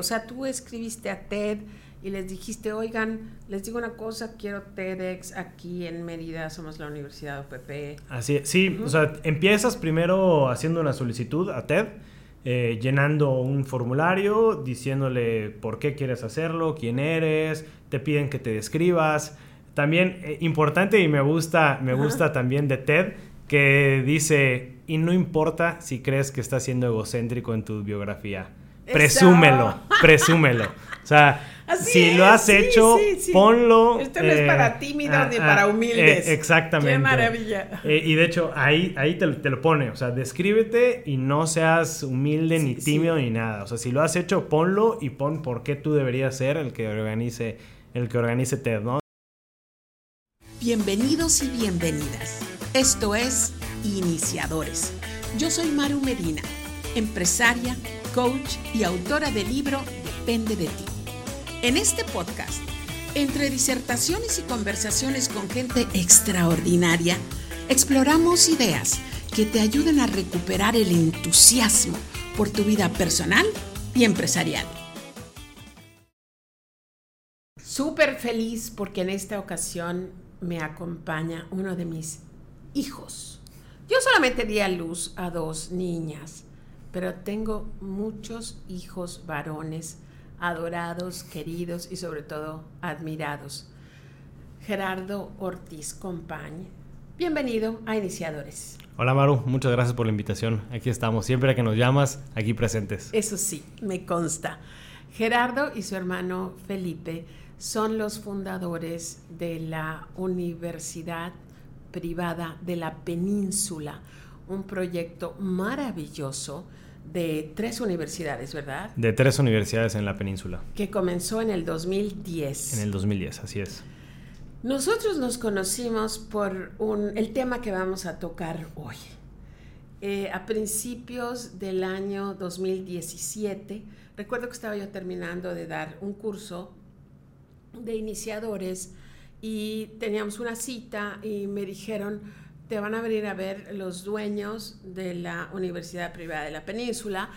O sea, tú escribiste a TED y les dijiste, oigan, les digo una cosa, quiero TEDx aquí en Mérida, somos la Universidad OPP. Así es, sí, o sea, empiezas primero haciendo una solicitud a TED, eh, llenando un formulario, diciéndole por qué quieres hacerlo, quién eres, te piden que te describas. También eh, importante y me gusta, me gusta también de TED que dice, y no importa si crees que estás siendo egocéntrico en tu biografía presúmelo, presúmelo. O sea, si lo has hecho, ponlo. Esto no es para eh, tímidos ni para humildes. Eh, exactamente. Qué maravilla. Eh, y de hecho, ahí, ahí te, lo pone. O sea, descríbete y no seas humilde, ni tímido, ni nada. O sea, si lo has hecho, ponlo y pon por qué tú deberías ser el que organice, el que organice TED, ¿no? Bienvenidos y bienvenidas. Esto es Iniciadores. Yo soy Maru Medina, empresaria coach y autora del libro Depende de ti. En este podcast, entre disertaciones y conversaciones con gente extraordinaria, exploramos ideas que te ayuden a recuperar el entusiasmo por tu vida personal y empresarial. Súper feliz porque en esta ocasión me acompaña uno de mis hijos. Yo solamente di a luz a dos niñas pero tengo muchos hijos varones adorados, queridos y sobre todo admirados. Gerardo Ortiz Compañ, bienvenido a Iniciadores. Hola Maru, muchas gracias por la invitación. Aquí estamos, siempre que nos llamas, aquí presentes. Eso sí, me consta. Gerardo y su hermano Felipe son los fundadores de la Universidad Privada de la Península, un proyecto maravilloso de tres universidades, ¿verdad? De tres universidades en la península. Que comenzó en el 2010. En el 2010, así es. Nosotros nos conocimos por un, el tema que vamos a tocar hoy. Eh, a principios del año 2017, recuerdo que estaba yo terminando de dar un curso de iniciadores y teníamos una cita y me dijeron, te van a venir a ver los dueños de la Universidad Privada de la Península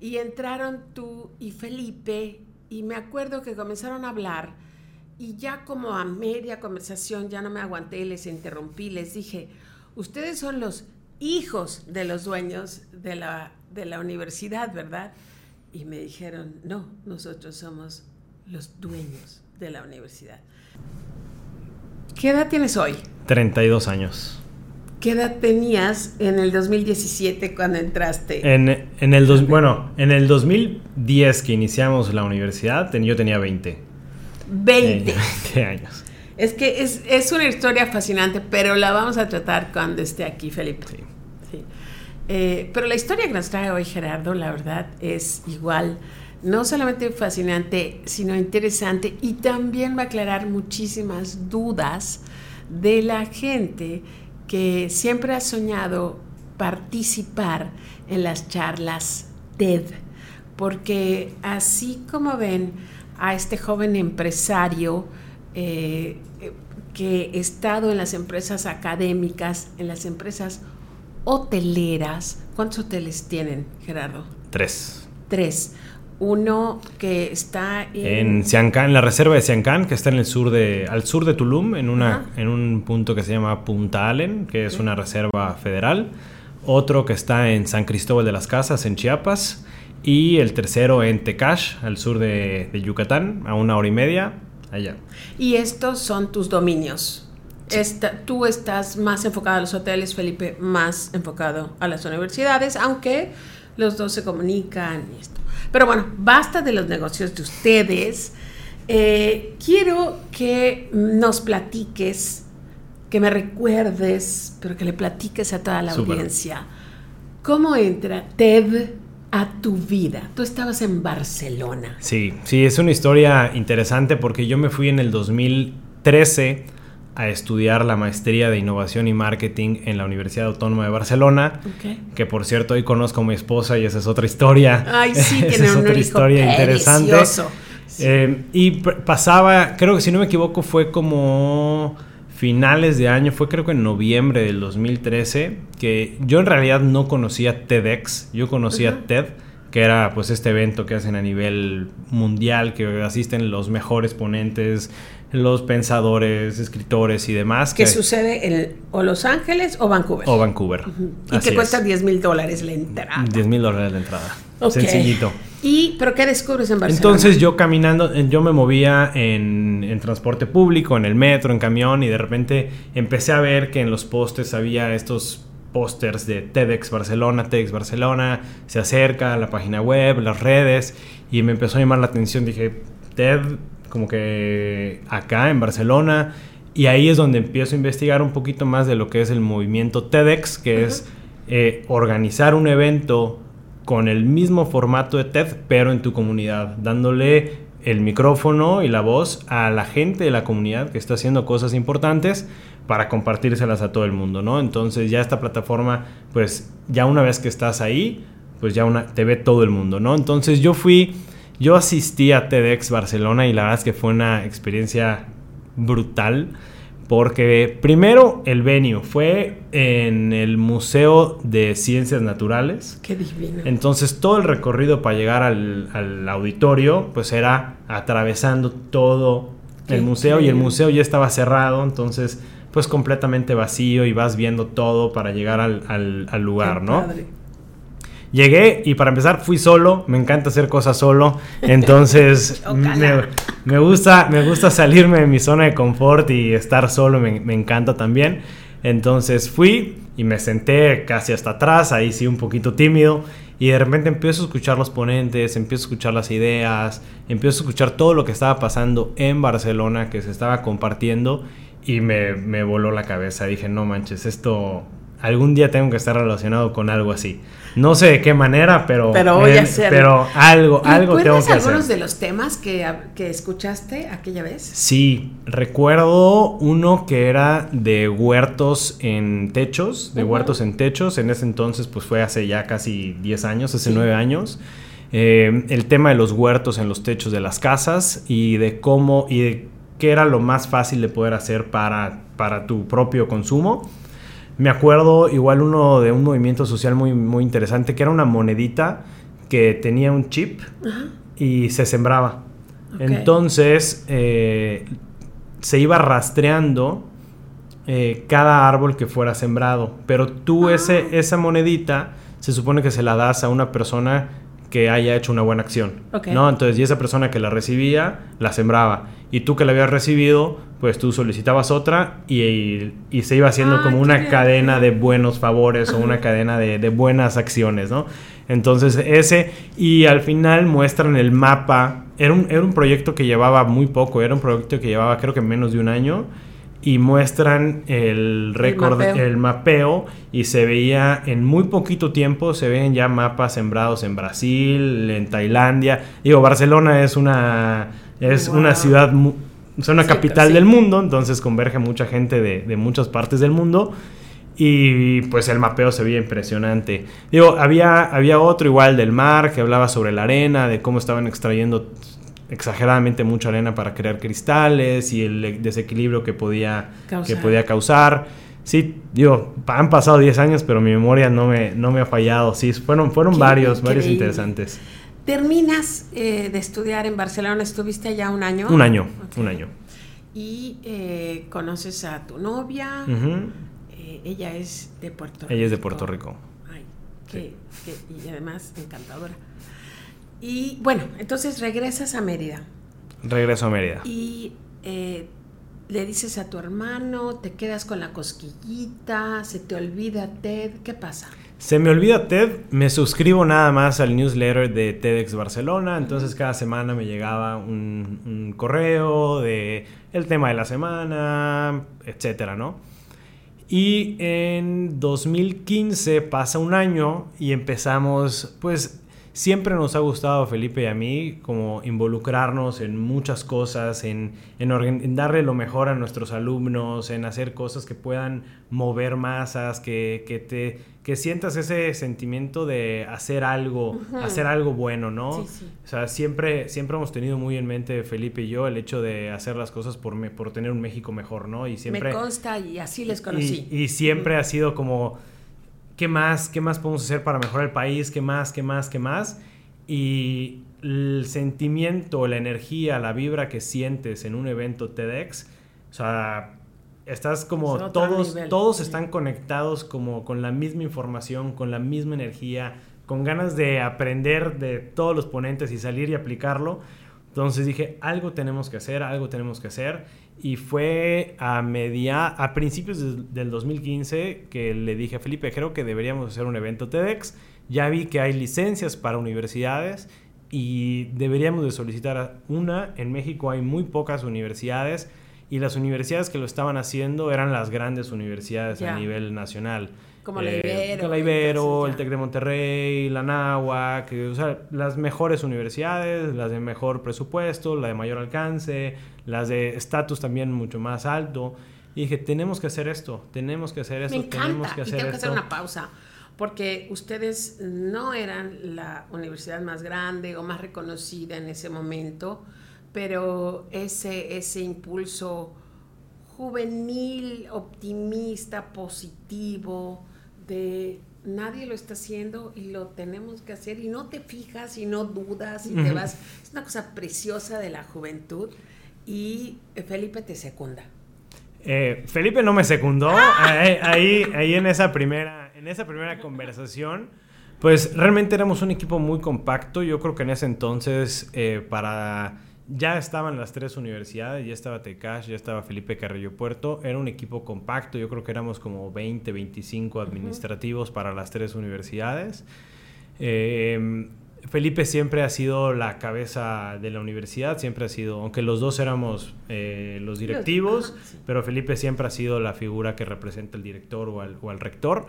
y entraron tú y Felipe y me acuerdo que comenzaron a hablar y ya como a media conversación ya no me aguanté, les interrumpí, les dije, ustedes son los hijos de los dueños de la, de la universidad, ¿verdad? Y me dijeron, no, nosotros somos los dueños de la universidad. ¿Qué edad tienes hoy? 32 años. ¿Qué edad tenías en el 2017 cuando entraste? En, el dos, bueno, en el 2010 que iniciamos la universidad, yo tenía 20. 20. 20 años. Es que es, una historia fascinante, pero la vamos a tratar cuando esté aquí Felipe. Sí. Eh, pero la historia que nos trae hoy Gerardo, la verdad, es igual, no solamente fascinante, sino interesante y también va a aclarar muchísimas dudas de la gente que siempre ha soñado participar en las charlas TED, porque así como ven a este joven empresario eh, que ha estado en las empresas académicas, en las empresas hoteleras, ¿cuántos hoteles tienen, Gerardo? Tres. Tres uno que está en... En la reserva de Siancán, que está en el sur de, al sur de Tulum, en, una, en un punto que se llama Punta Allen, que es una reserva federal. Otro que está en San Cristóbal de las Casas, en Chiapas. Y el tercero en Tecash, al sur de, Yucatán, a una hora y media, allá. Y estos son tus dominios. tú estás más enfocado a los hoteles, Felipe más enfocado a las universidades, aunque los dos se comunican y esto. Pero bueno, basta de los negocios de ustedes. Eh, quiero que nos platiques, que me recuerdes, pero que le platiques a toda la audiencia. ¿Cómo entra TED a tu vida? Tú estabas en Barcelona. Sí, sí, es una historia interesante porque yo me fui en el 2013 a estudiar la maestría de innovación y marketing en la Universidad Autónoma de Barcelona, que por cierto hoy conozco a mi esposa y esa es otra historia. Ay, sí, tiene es otra historia interesante. Eh, y pasaba, creo que si no me equivoco fue como finales de año, fue creo que en noviembre del 2013, que yo en realidad no conocía TEDx, yo conocía TED, que era pues este evento que hacen a nivel mundial, que asisten los mejores ponentes, los pensadores, escritores y demás. Que, sucede en o Los Ángeles o Vancouver. O Vancouver. Y que cuesta 10 mil dólares la entrada. 10 mil dólares la entrada. Sencillito. ¿Y pero qué descubres en Barcelona? Entonces yo caminando, yo me movía en, en, transporte público, en el metro, en camión, y de repente empecé a ver que en los postes había estos pósters de TEDx Barcelona, TEDx Barcelona, se acerca a la página web, las redes, y me empezó a llamar la atención. Dije, TED, como que acá en Barcelona, y ahí es donde empiezo a investigar un poquito más de lo que es el movimiento TEDx, que es eh, organizar un evento con el mismo formato de TED, pero en tu comunidad, dándole el micrófono y la voz a la gente de la comunidad que está haciendo cosas importantes para compartírselas a todo el mundo, ¿no? Entonces ya esta plataforma, pues ya una vez que estás ahí, pues ya una, te ve todo el mundo, ¿no? Entonces yo fui, yo asistí a TEDx Barcelona y la verdad es que fue una experiencia brutal porque primero el venue fue en el Museo de Ciencias Naturales. Qué divino. Entonces todo el recorrido para llegar al, al auditorio pues era atravesando todo el museo y el museo ya estaba cerrado, entonces pues completamente vacío y vas viendo todo para llegar al, al, lugar, ¿no? Llegué y para empezar fui solo, me encanta hacer cosas solo, entonces me, gusta, me gusta salirme de mi zona de confort y estar solo, me, me, encanta también. Entonces fui y me senté casi hasta atrás, ahí sí un poquito tímido, y de repente empiezo a escuchar los ponentes, empiezo a escuchar las ideas, empiezo a escuchar todo lo que estaba pasando en Barcelona, que se estaba compartiendo, y me, me voló la cabeza. Dije, no manches, esto algún día tengo que estar relacionado con algo así. No sé de qué manera, pero pero voy a hacer. Pero algo, algo tengo que hacer. algunos de los temas que, que, escuchaste aquella vez? Sí, recuerdo uno que era de huertos en techos, de huertos en techos. En ese entonces, pues fue hace ya casi 10 años, hace 9 años. Eh, el tema de los huertos en los techos de las casas y de cómo y de qué era lo más fácil de poder hacer para, para tu propio consumo. Me acuerdo igual uno de un movimiento social muy, muy interesante, que era una monedita que tenía un chip y se sembraba. Entonces eh, se iba rastreando eh, cada árbol que fuera sembrado. Pero tú ah. ese, esa monedita se supone que se la das a una persona que haya hecho una buena acción. ¿no? Entonces, y esa persona que la recibía, la sembraba. Y tú que la habías recibido, pues tú solicitabas otra y, y, se iba haciendo ah, como una cadena de buenos favores o una cadena de, de, buenas acciones, ¿no? Entonces, ese, y al final muestran el mapa. Era un, era un proyecto que llevaba muy poco, era un proyecto que llevaba creo que menos de un año y muestran el récord, el, mapeo, y se veía en muy poquito tiempo, se ven ya mapas sembrados en Brasil, en Tailandia. Digo, Barcelona es una, es una ciudad, es una capital del mundo, entonces converge mucha gente de, de, muchas partes del mundo. Y pues el mapeo se veía impresionante. Digo, había, había otro igual del mar que hablaba sobre la arena, de cómo estaban extrayendo exageradamente mucha arena para crear cristales y el desequilibrio que podía causar. Que podía causar. Sí, digo, han pasado 10 años, pero mi memoria no me, no me ha fallado. Sí, fueron, fueron varios, varios interesantes. ¿Terminas eh, de estudiar en Barcelona? ¿Estuviste allá un año? Un año, un año. Y eh, conoces a tu novia. Eh, ella es de Puerto Rico. Ella es de Puerto Rico. Ay, y además encantadora. Y bueno, entonces regresas a Mérida. Regreso a Mérida. Y eh, le dices a tu hermano, te quedas con la cosquillita, se te olvida Ted, ¿qué pasa? Se me olvida Ted, me suscribo nada más al newsletter de TEDx Barcelona, entonces cada semana me llegaba un, un correo de el tema de la semana, etcétera, ¿no? Y en 2015 pasa un año y empezamos, pues siempre nos ha gustado, Felipe y a mí, como involucrarnos en muchas cosas, en, en, darle lo mejor a nuestros alumnos, en hacer cosas que puedan mover masas, que, que te, que sientas ese sentimiento de hacer algo, hacer algo bueno, ¿no? O sea, siempre, siempre hemos tenido muy en mente, Felipe y yo, el hecho de hacer las cosas por, por tener un México mejor, ¿no? Y siempre... Me consta y así les conocí. Y, y siempre ha sido como ¿qué más? ¿Qué más podemos hacer para mejorar el país? ¿Qué más? ¿Qué más? ¿Qué más? y el sentimiento, la energía, la vibra que sientes en un evento TEDx, o sea, estás como todos, todos están conectados como con la misma información, con la misma energía, con ganas de aprender de todos los ponentes y salir y aplicarlo. Entonces dije, algo tenemos que hacer, algo tenemos que hacer. Y fue a media, a principios del 2015 que le dije a Felipe, creo que deberíamos hacer un evento TEDx. Ya vi que hay licencias para universidades y deberíamos de solicitar una. En México hay muy pocas universidades y las universidades que lo estaban haciendo eran las grandes universidades a nivel nacional. Como la eh, Ibero. la Ibero, el TEC de Monterrey, la Nahua, que, o sea, las mejores universidades, las de mejor presupuesto, la de mayor alcance, las de estatus también mucho más alto. Y dije, tenemos que hacer esto, tenemos que hacer esto, Me encanta. tenemos que hacer y tengo que hacer una pausa, porque ustedes no eran la universidad más grande o más reconocida en ese momento pero ese, ese impulso juvenil, optimista, positivo, de nadie lo está haciendo y lo tenemos que hacer y no te fijas y no dudas y te vas. Es una cosa preciosa de la juventud y Felipe te secunda. Eh, Felipe no me secundó ahí, ahí, en esa primera, en esa primera conversación. Pues realmente éramos un equipo muy compacto. Yo creo que en ese entonces eh, para ya estaban las tres universidades, ya estaba Tecash, ya estaba Felipe Carrillo Puerto, era un equipo compacto, yo creo que éramos como 20, 25 administrativos para las tres universidades. Em, Felipe siempre ha sido la cabeza de la universidad, siempre ha sido, aunque los dos éramos eh, los directivos, pero Felipe siempre ha sido la figura que representa al director o al, o al rector.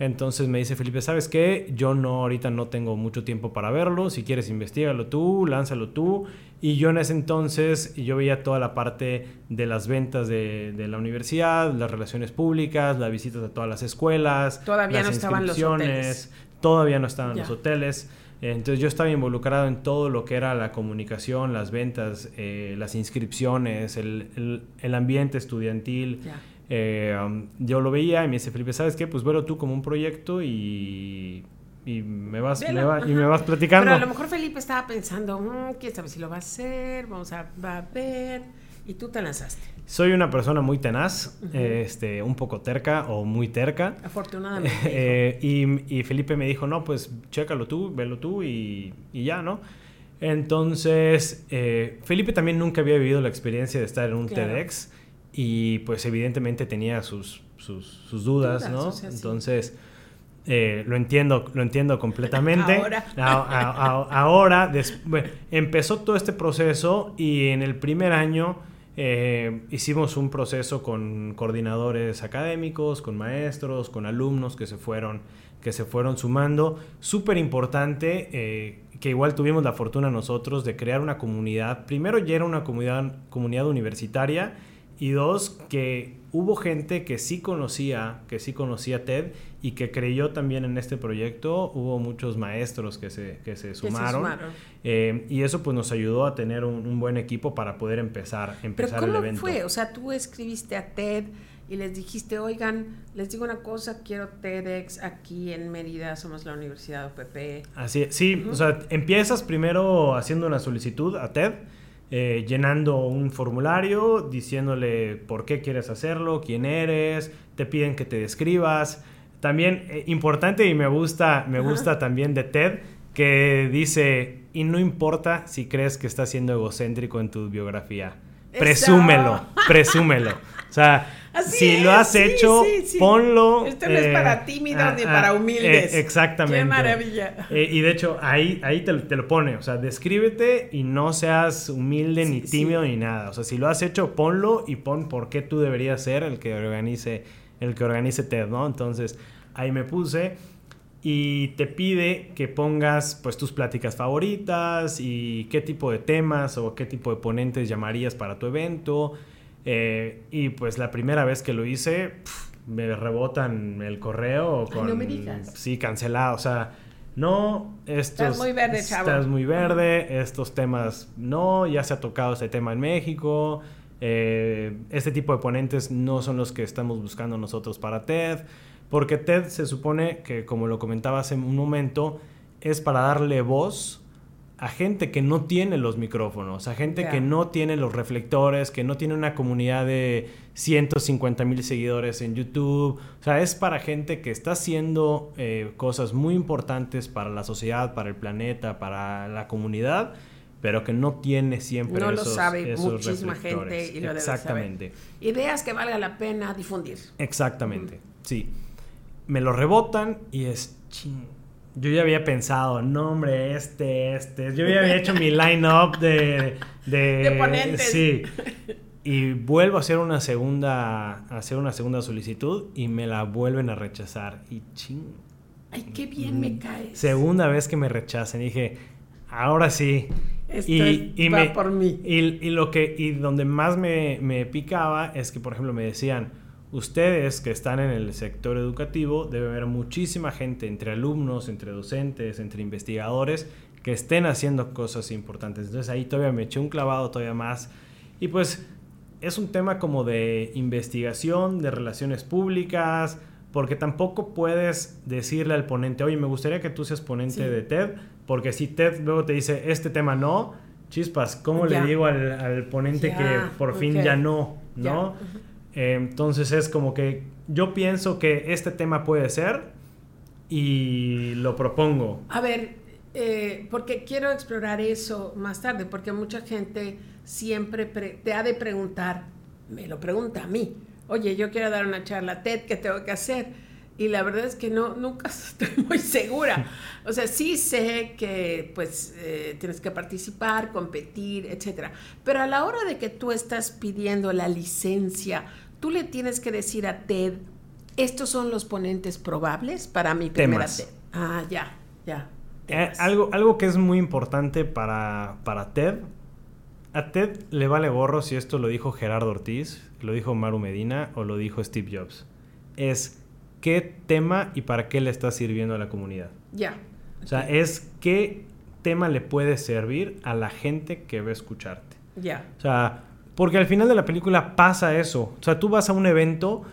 Entonces me dice Felipe, ¿sabes qué? Yo no, ahorita no tengo mucho tiempo para verlo. Si quieres, investigalo tú, lánzalo tú. Y yo en ese entonces, yo veía toda la parte de las ventas de, la universidad, las relaciones públicas, las visitas a todas las escuelas. Todavía no estaban los hoteles. Todavía no estaban los hoteles. Entonces yo estaba involucrado en todo lo que era la comunicación, las ventas, eh, las inscripciones, el, ambiente estudiantil. Eh, um, yo lo veía y me dice Felipe, ¿sabes qué? Pues velo tú como un proyecto y, y me vas, y me vas platicando. Pero a lo mejor Felipe estaba pensando, mm, quién sabe si lo va a hacer, vamos a, ver. Y tú te lanzaste. Soy una persona muy tenaz, este, un poco terca o muy terca. Afortunadamente. Eh, y, y, Felipe me dijo, no, pues chécalo tú, velo tú y, y ya, ¿no? Entonces, eh, Felipe también nunca había vivido la experiencia de estar en un TEDx y pues evidentemente tenía sus, sus, dudas, ¿no? Entonces, eh, lo entiendo, lo entiendo completamente. ahora. ahora empezó todo este proceso y en el primer año eh, hicimos un proceso con coordinadores académicos, con maestros, con alumnos que se fueron, que se fueron sumando. Súper importante, eh, que igual tuvimos la fortuna nosotros de crear una comunidad. Primero ya era una comunidad, comunidad universitaria y dos, que hubo gente que sí conocía, que sí conocía TED y que creyó también en este proyecto. Hubo muchos maestros que se, que se sumaron. Eh, y eso pues nos ayudó a tener un, buen equipo para poder empezar, empezar ¿Pero el evento. fue? O sea, tú escribiste a TED y les dijiste, oigan, les digo una cosa, quiero TEDx aquí en Mérida, somos la Universidad OPP. Así sí, o sea, empiezas primero haciendo una solicitud a TED eh, llenando un formulario diciéndole por qué quieres hacerlo, quién eres, te piden que te describas. También eh, importante y me gusta, me gusta también de TED que dice, y no importa si crees que estás siendo egocéntrico en tu biografía, presúmelo, presúmelo. O sea, si lo has hecho, ponlo. Esto no es eh, para tímidos ni para humildes. Eh, exactamente. Qué maravilla. Eh, y de hecho, ahí, ahí te, lo pone. O sea, descríbete y no seas humilde, ni tímido, ni nada. O sea, si lo has hecho, ponlo y pon por qué tú deberías ser el que organice, el que organice TED, ¿no? Entonces, ahí me puse y te pide que pongas pues tus pláticas favoritas y qué tipo de temas o qué tipo de ponentes llamarías para tu evento eh, y pues la primera vez que lo hice, me rebotan el correo con... no me digas. Sí, cancelado. O sea, no, estos... Estás muy verde, chavo. Estás muy verde, estos temas no, ya se ha tocado este tema en México. Eh, este tipo de ponentes no son los que estamos buscando nosotros para TED. Porque TED se supone que, como lo comentaba hace un momento, es para darle voz a gente que no tiene los micrófonos, a gente que no tiene los reflectores, que no tiene una comunidad de 150 mil seguidores en YouTube. O sea, es para gente que está haciendo eh, cosas muy importantes para la sociedad, para el planeta, para la comunidad, pero que no tiene siempre no esos, lo sabe esos muchísima gente y lo Exactamente. Debe saber. Ideas que valga la pena difundir. Exactamente, sí. Me lo rebotan y es ching yo ya había pensado, no hombre, este, este. Yo ya había hecho mi line-up de, de, de ponentes. Sí. Y vuelvo a hacer una segunda, a hacer una segunda solicitud y me la vuelven a rechazar. Y ching. Ay, qué bien me caes. Segunda vez que me rechazan. dije, ahora sí. Esto y, y va por mí. Y, y, lo que, y donde más me, me picaba es que, por ejemplo, me decían, Ustedes que están en el sector educativo, debe haber muchísima gente entre alumnos, entre docentes, entre investigadores que estén haciendo cosas importantes. Entonces ahí todavía me eché un clavado todavía más. Y pues es un tema como de investigación, de relaciones públicas, porque tampoco puedes decirle al ponente, oye, me gustaría que tú seas ponente de TED, porque si TED luego te dice, este tema no, chispas, ¿cómo le digo al, ponente que por fin ya no? ¿No? Entonces es como que yo pienso que este tema puede ser y lo propongo. A ver, eh, porque quiero explorar eso más tarde, porque mucha gente siempre te ha de preguntar, me lo pregunta a mí, oye, yo quiero dar una charla TED, ¿qué tengo que hacer? Y la verdad es que no, nunca estoy muy segura. O sea, sí sé que pues eh, tienes que participar, competir, etcétera. Pero a la hora de que tú estás pidiendo la licencia, tú le tienes que decir a TED, estos son los ponentes probables para mi primera TED. Ah, ya, ya. Eh, algo, algo que es muy importante para, para TED, a TED le vale gorro si esto lo dijo Gerardo Ortiz, lo dijo Maru Medina o lo dijo Steve Jobs. Es qué tema y para qué le está sirviendo a la comunidad. Ya. O sea, es qué tema le puede servir a la gente que va a escucharte. Ya. O sea, porque al final de la película pasa eso. O sea, tú vas a un evento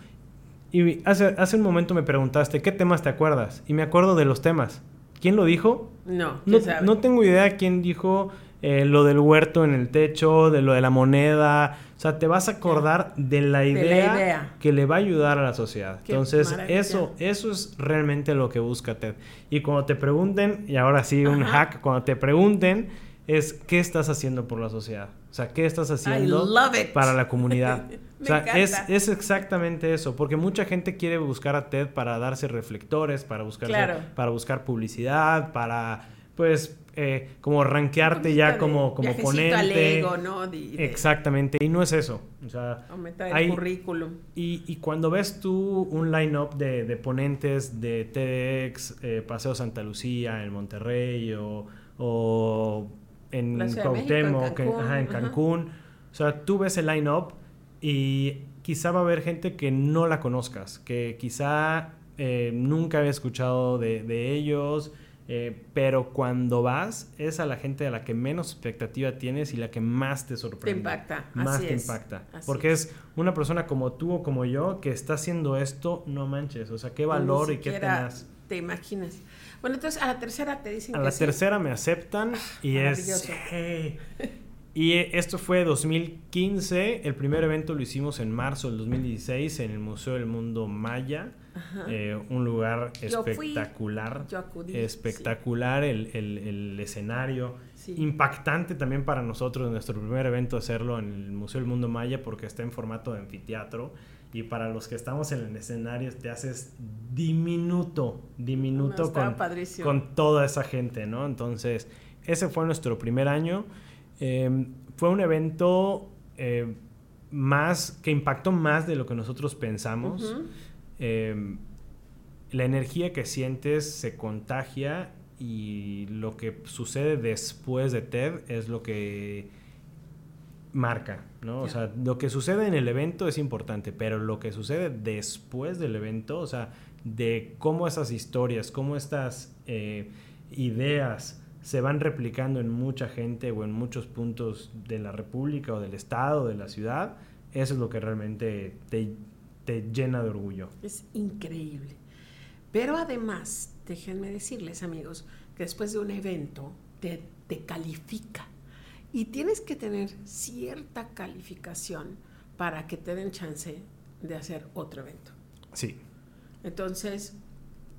y hace, hace un momento me preguntaste, ¿qué temas te acuerdas? Y me acuerdo de los temas. ¿Quién lo dijo? No, no, no tengo idea quién dijo eh, lo del huerto en el techo, de lo de la moneda. O sea, te vas a acordar de la idea, que le va a ayudar a la sociedad. Entonces, eso, eso es realmente lo que busca TED. Y cuando te pregunten, y ahora sí un hack, cuando te pregunten, es ¿qué estás haciendo por la sociedad? O sea, ¿qué estás haciendo para la comunidad? o sea, es, es, exactamente eso, porque mucha gente quiere buscar a TED para darse reflectores, para buscar, para buscar publicidad, para, pues, eh, como rankearte ya como, como ponente. ¿no? Exactamente, y no es eso. O sea, Aumentar el currículum. Y, y, cuando ves tú un line-up de, de, ponentes de TEDx, eh, Paseo Santa Lucía en Monterrey o, o en Cuauhtémoc, en Cancún. O sea, tú ves el line-up y quizá va a haber gente que no la conozcas, que quizá eh, nunca había escuchado de, ellos, eh, pero cuando vas es a la gente a la que menos expectativa tienes y la que más te sorprende. Te impacta. Más te impacta. porque es. una persona como tú o como yo que está haciendo esto, no manches. O sea, qué valor y qué tenaz. Te imaginas. Bueno, entonces a la tercera te dicen a la tercera me aceptan y es... Y esto fue 2015, el primer evento lo hicimos en marzo del 2016 en el Museo del Mundo Maya, eh, un lugar espectacular, espectacular el, escenario, impactante también para nosotros, nuestro primer evento hacerlo en el Museo del Mundo Maya porque está en formato de anfiteatro. Y para los que estamos en el escenario te haces diminuto, diminuto con, con, toda esa gente, ¿no? Entonces, ese fue nuestro primer año. Em, fue un evento eh, más que impactó más de lo que nosotros pensamos. Em, la energía que sientes se contagia y lo que sucede después de TED es lo que marca, ¿no? O sea, lo que sucede en el evento es importante, pero lo que sucede después del evento, o sea, de cómo esas historias, cómo estas eh, ideas se van replicando en mucha gente o en muchos puntos de la República o del Estado, de la ciudad, eso es lo que realmente te, te llena de orgullo. Es increíble. Pero además, déjenme decirles, amigos, que después de un evento, te te califica. Y tienes que tener cierta calificación para que te den chance de hacer otro evento. Sí. Entonces,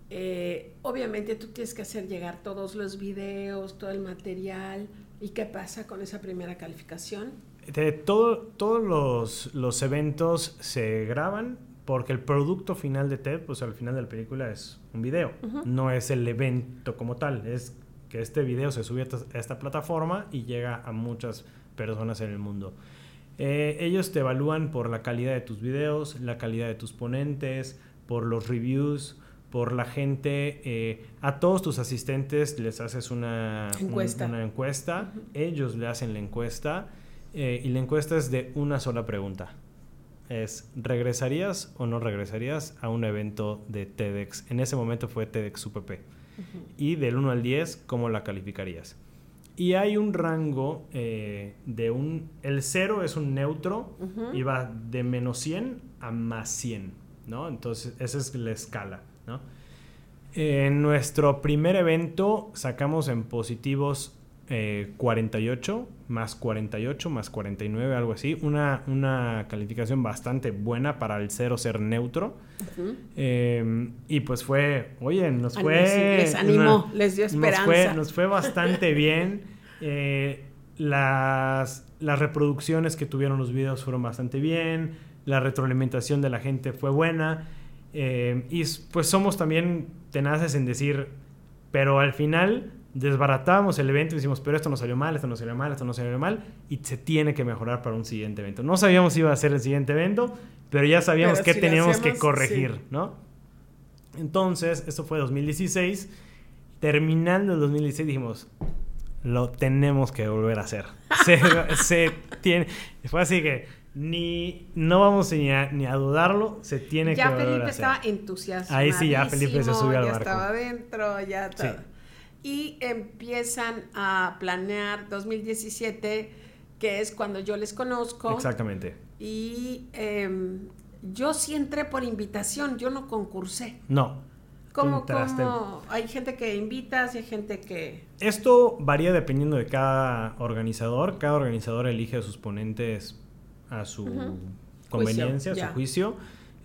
eh, obviamente tú tienes que hacer llegar todos los videos, todo el material. ¿Y qué pasa con esa primera calificación? De todo, todos los, los eventos se graban porque el producto final de TED, pues al final de la película es un video, no es el evento como tal, es que este video se sube a esta plataforma y llega a muchas personas en el mundo. Eh, ellos te evalúan por la calidad de tus videos, la calidad de tus ponentes, por los reviews, por la gente. Eh, a todos tus asistentes les haces una encuesta. una encuesta. Ellos le hacen la encuesta eh, y la encuesta es de una sola pregunta es, ¿regresarías o no regresarías a un evento de TEDx? En ese momento fue TEDx UPP. Y del 1 al 10, ¿cómo la calificarías? Y hay un rango eh, de un... El 0 es un neutro y va de menos 100 a más 100, ¿no? Entonces, esa es la escala, ¿no? En nuestro primer evento sacamos en positivos 48 eh, más 48 más 49, algo así. Una, una calificación bastante buena para el cero ser neutro. Em, y pues fue, oye, nos fue... Les animó, les dio esperanza. Nos fue, bastante bien. Eh, las, las reproducciones que tuvieron los videos fueron bastante bien. La retroalimentación de la gente fue buena. Em, y pues somos también tenaces en decir, pero al final desbaratábamos el evento y decimos, pero esto no salió mal, esto no salió mal, esto no salió mal, y se tiene que mejorar para un siguiente evento. No sabíamos si iba a ser el siguiente evento, pero ya sabíamos que teníamos que corregir, ¿no? Entonces, esto fue 2016. Terminando el 2016 dijimos, lo tenemos que volver a hacer. Se, tiene, fue así que ni no vamos ni a, ni a dudarlo, se tiene que volver Felipe a hacer. estaba entusiasmado. Ahí sí, ya Felipe se subió al barco. Ya estaba adentro, ya todo y empiezan a planear 2017, que es cuando yo les conozco. Exactamente. Y em, yo sí entré por invitación, yo no concursé. No. ¿Cómo, cómo? Hay gente que invitas y hay gente que... Esto varía dependiendo de cada organizador. Cada organizador elige a sus ponentes a su conveniencia, a su juicio.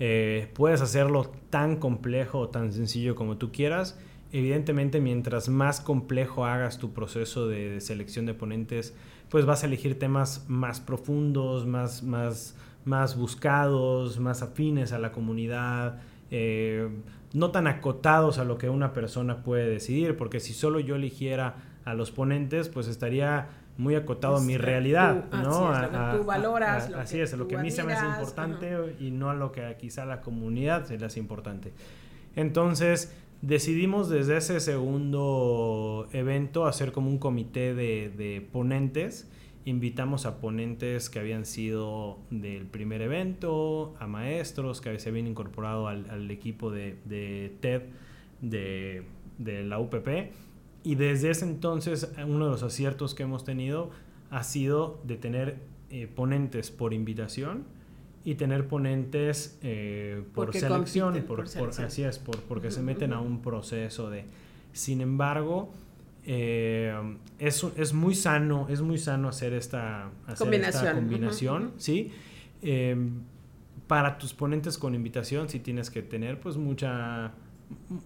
Eh, puedes hacerlo tan complejo o tan sencillo como tú quieras. Evidentemente mientras más complejo hagas tu proceso de, selección de ponentes, pues vas a elegir temas más profundos, más, más, más buscados, más afines a la comunidad, eh, no tan acotados a lo que una persona puede decidir, porque si solo yo eligiera a los ponentes, pues estaría muy acotado a mi realidad, ¿no? Así es, lo que tú valoras. así es, lo que a mí se me hace importante y no a lo que quizá a la comunidad se le hace importante. Entonces, decidimos desde ese segundo evento hacer como un comité de, ponentes. Invitamos a ponentes que habían sido del primer evento, a maestros que se habían incorporado al, equipo de, TED de, la UPP. Y desde ese entonces uno de los aciertos que hemos tenido ha sido de tener eh, ponentes por invitación y tener ponentes eh, por selección, por, así es, por, porque se meten a un proceso de... Sin embargo, eh, es, es, muy sano, es muy sano hacer esta, combinación, combinación ¿sí? Para tus ponentes con invitación sí tienes que tener pues mucha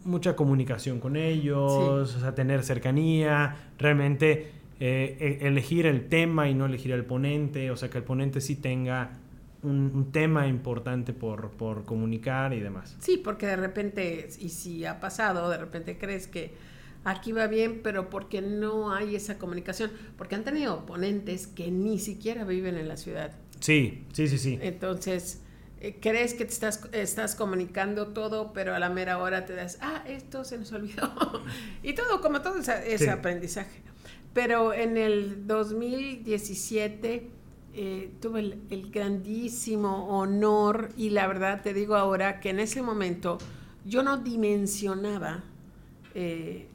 mucha comunicación con ellos, o sea, tener cercanía, realmente eh, e, elegir el tema y no elegir el ponente, o sea, que el ponente sí tenga un, tema importante por, por, comunicar y demás. Sí, porque de repente, y si ha pasado, de repente crees que aquí va bien, pero porque no hay esa comunicación, porque han tenido oponentes que ni siquiera viven en la ciudad. Sí, sí, sí, sí. Entonces, eh, crees que te estás, estás comunicando todo, pero a la mera hora te das, ah, esto se nos olvidó. y todo, como todo ese, aprendizaje. Pero en el 2017 eh, tuve el, grandísimo honor y la verdad te digo ahora que en ese momento yo no dimensionaba eh,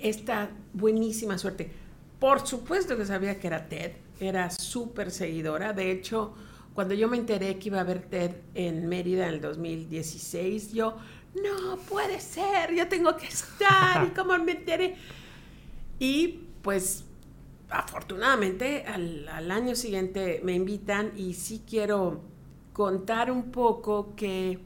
esta buenísima suerte. Por supuesto que sabía que era TED, era súper seguidora. De hecho, cuando yo me enteré que iba a haber TED en Mérida en el 2016, yo, no puede ser, yo tengo que estar. ¿Y cómo me enteré? Y pues afortunadamente al, al, año siguiente me invitan y sí quiero contar un poco que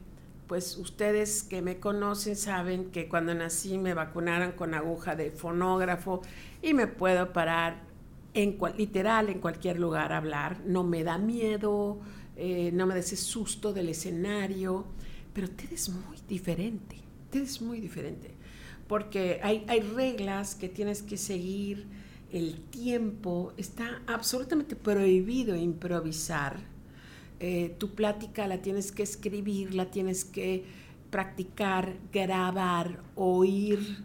pues ustedes que me conocen saben que cuando nací me vacunaron con aguja de fonógrafo y me puedo parar literal en cualquier lugar hablar, no me da miedo, eh, no me da ese susto del escenario, pero Ted es muy diferente, Ted es muy diferente, porque hay, hay reglas que tienes que seguir, el tiempo, está absolutamente prohibido improvisar. Eh, tu plática la tienes que escribir, la tienes que practicar, grabar, oír.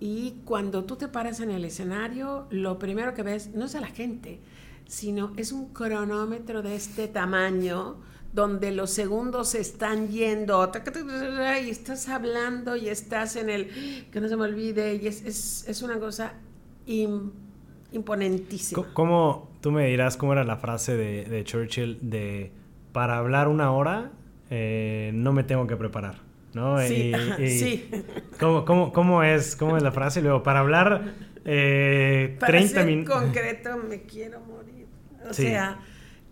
Y cuando tú te paras en el escenario, lo primero que ves no es a la gente, sino es un cronómetro de este tamaño donde los segundos se están yendo y estás hablando y estás en el que no se me olvide y es, es, es una cosa imponentísima. ¿Cómo, tú me dirás cómo era la frase de, Churchill de para hablar una hora eh, no me tengo que preparar? ¿No? Sí, sí. ¿cómo, cómo, cómo, es, ¿Cómo es la frase? Luego, para hablar eh, 30 minutos... concreto me quiero morir. O sea,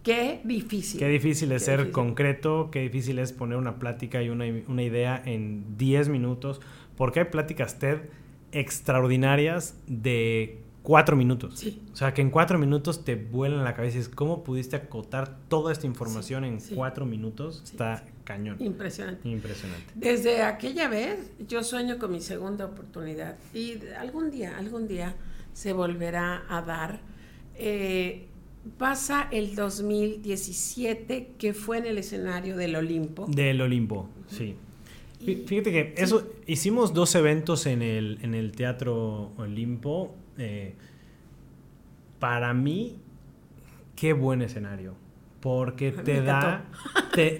qué difícil. Qué difícil es ser concreto, qué difícil es poner una plática y una, una idea en 10 minutos, porque hay pláticas TED extraordinarias de cuatro minutos. Sí. O sea, que en cuatro minutos te vuelan la cabeza y es cómo pudiste acotar toda esta información en cuatro minutos. Está cañón. Impresionante. Impresionante. Desde aquella vez yo sueño con mi segunda oportunidad y algún día, algún día se volverá a dar. Eh, pasa el 2017 que fue en el escenario del Olimpo. Del Olimpo, sí. Fíjate que eso, hicimos dos eventos en el, en el Teatro Olimpo eh, para mí, qué buen escenario. Porque te da.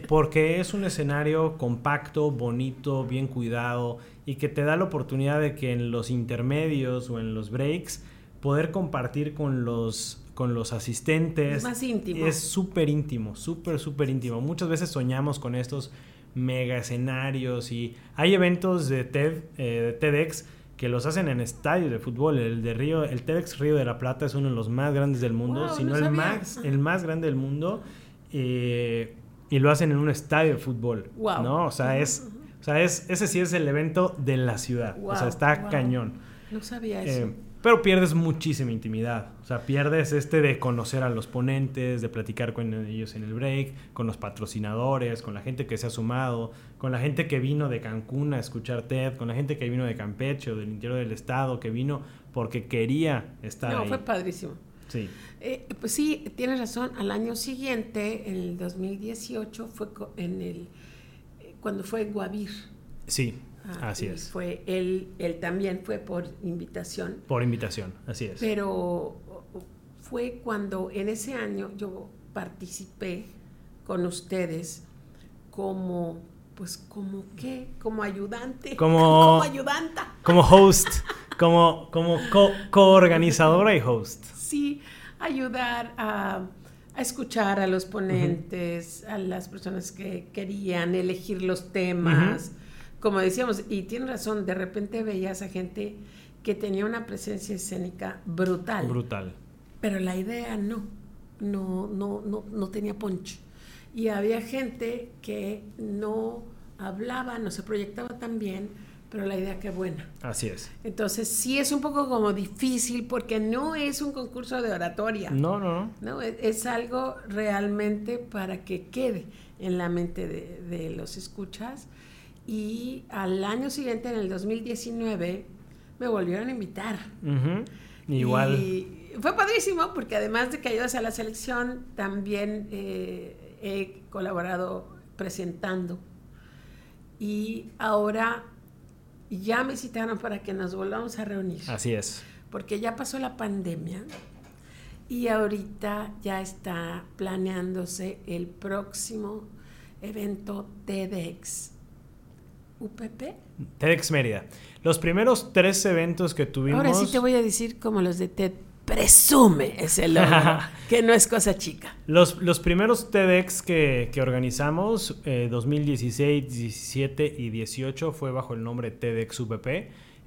porque es un escenario compacto, bonito, bien cuidado. Y que te da la oportunidad de que en los intermedios o en los breaks poder compartir con los con los asistentes. Es más íntimo. Es súper íntimo, súper, súper íntimo. Muchas veces soñamos con estos mega escenarios y hay eventos de TED, eh, de TEDx que los hacen en estadios de fútbol. El de Río, el TEDx Río de la Plata es uno de los más grandes del mundo, si no el más, el más grande del mundo. Eh, y lo hacen en un estadio de fútbol. ¿no? O sea, es, o sea, es, ese sí es el evento de la ciudad. o sea, está cañón. No sabía eso. Eh, pero pierdes muchísima intimidad. O sea, pierdes este de conocer a los ponentes, de platicar con ellos en el break, con los patrocinadores, con la gente que se ha sumado, con la gente que vino de Cancún a escuchar TED, con la gente que vino de Campeche o del interior del estado, que vino porque quería estar no, fue padrísimo. Sí. Eh, pues sí, tienes razón. Al año siguiente, en el 2018, fue en el, cuando fue Guavir. Sí. Ah, así es. Fue él, él también fue por invitación. Por invitación, así es. Pero fue cuando en ese año yo participé con ustedes como pues como qué, como ayudante, como, como ayudanta, como host, como como coorganizadora y host. Sí, ayudar a, a escuchar a los ponentes, a las personas que querían elegir los temas como decíamos, y tiene razón, de repente veías a gente que tenía una presencia escénica brutal. Brutal. Pero la idea no, no, no, no, no tenía punch. Y había gente que no hablaba, no se proyectaba tan bien, pero la idea que buena. Así es. Entonces sí es un poco como difícil porque no es un concurso de oratoria. No, no, no. no es, algo realmente para que quede en la mente de, de los escuchas y al año siguiente, en el 2019, me volvieron a invitar. Igual. Y fue padrísimo porque además de que ayudas a la selección, también eh, he colaborado presentando. Y ahora ya me citaron para que nos volvamos a reunir. Así es. Porque ya pasó la pandemia y ahorita ya está planeándose el próximo evento TEDx UPP. TEDx Mérida. Los primeros tres eventos que tuvimos. Ahora sí te voy a decir como los de TED. Presume ese logro, que no es cosa chica. Los, los primeros TEDx que, que organizamos, 2016, eh, 17 y 18, fue bajo el nombre TEDx UPP.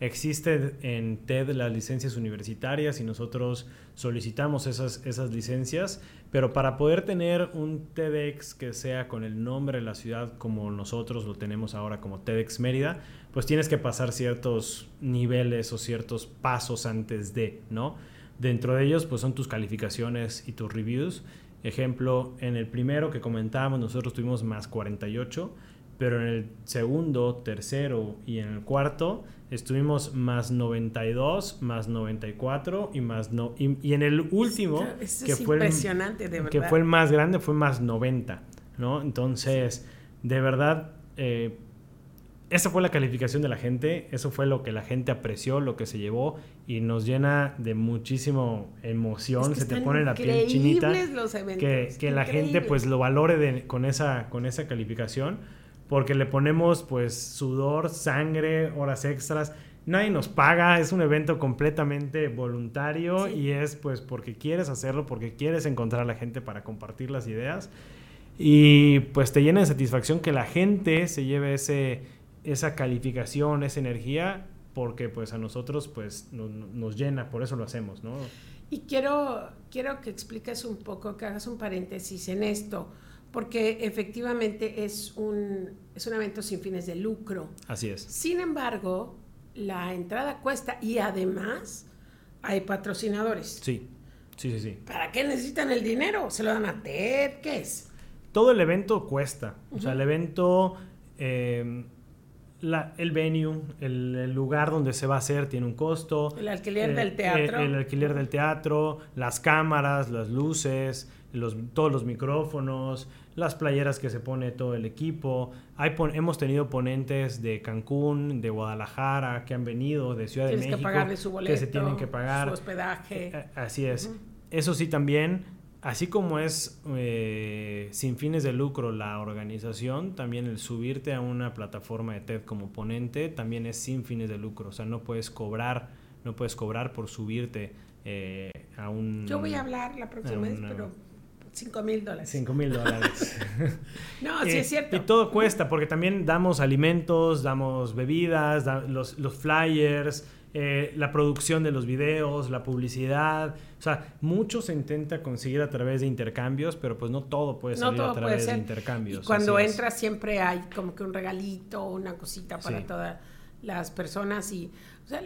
Existe en TED las licencias universitarias y nosotros solicitamos esas, esas licencias, pero para poder tener un TEDx que sea con el nombre de la ciudad como nosotros lo tenemos ahora como TEDx Mérida, pues tienes que pasar ciertos niveles o ciertos pasos antes de, ¿no? Dentro de ellos, pues son tus calificaciones y tus reviews. Ejemplo, en el primero que comentábamos, nosotros tuvimos más 48, pero en el segundo, tercero y en el cuarto estuvimos más 92, más 94 y más no y, en el último que fue impresionante, el, de verdad. que fue el más grande fue más 90, ¿no? Entonces, de verdad eh, esa fue la calificación de la gente, eso fue lo que la gente apreció, lo que se llevó y nos llena de muchísimo emoción, se te pone la piel chinita los eventos, que, que la gente pues lo valore con, esa, con esa calificación porque le ponemos pues sudor, sangre, horas extras. Nadie nos paga, es un evento completamente voluntario y es pues porque quieres hacerlo, porque quieres encontrar a la gente para compartir las ideas y pues te llena de satisfacción que la gente se lleve ese, esa calificación, esa energía, porque pues a nosotros pues nos llena, por eso lo hacemos, ¿no? Y quiero, quiero que expliques un poco, que hagas un paréntesis en esto porque efectivamente es un, es un evento sin fines de lucro. Así es. Sin embargo, la entrada cuesta y además hay patrocinadores. Sí, sí, sí, sí. ¿Para qué necesitan el dinero? ¿Se lo dan a TED? ¿Qué es? Todo el evento cuesta. O sea, el evento, eh, la, el venue, el, lugar donde se va a hacer tiene un costo. El alquiler del eh, teatro. El, el, alquiler del teatro, las cámaras, las luces, los, todos los micrófonos, las playeras que se pone todo el equipo. Hay hemos tenido ponentes de Cancún, de Guadalajara, que han venido, de Ciudad de México. que pagarle su boleto, que se tienen que pagar. Su hospedaje. Eh, eh, así es. Eso sí también, así como es eh, sin fines de lucro la organización, también el subirte a una plataforma de TED como ponente también es sin fines de lucro. O sea, no puedes cobrar, no puedes cobrar por subirte a un... Yo voy a hablar la próxima vez, pero 5 mil dólares. 5 mil dólares. no, sí es cierto. Y todo cuesta, porque también damos alimentos, damos bebidas, los, los, flyers, eh, la producción de los videos, la publicidad. O sea, mucho se intenta conseguir a través de intercambios, pero pues no todo puede salir a través de intercambios. Y cuando entras siempre hay como que un regalito, una cosita para todas las personas. Y, o sea,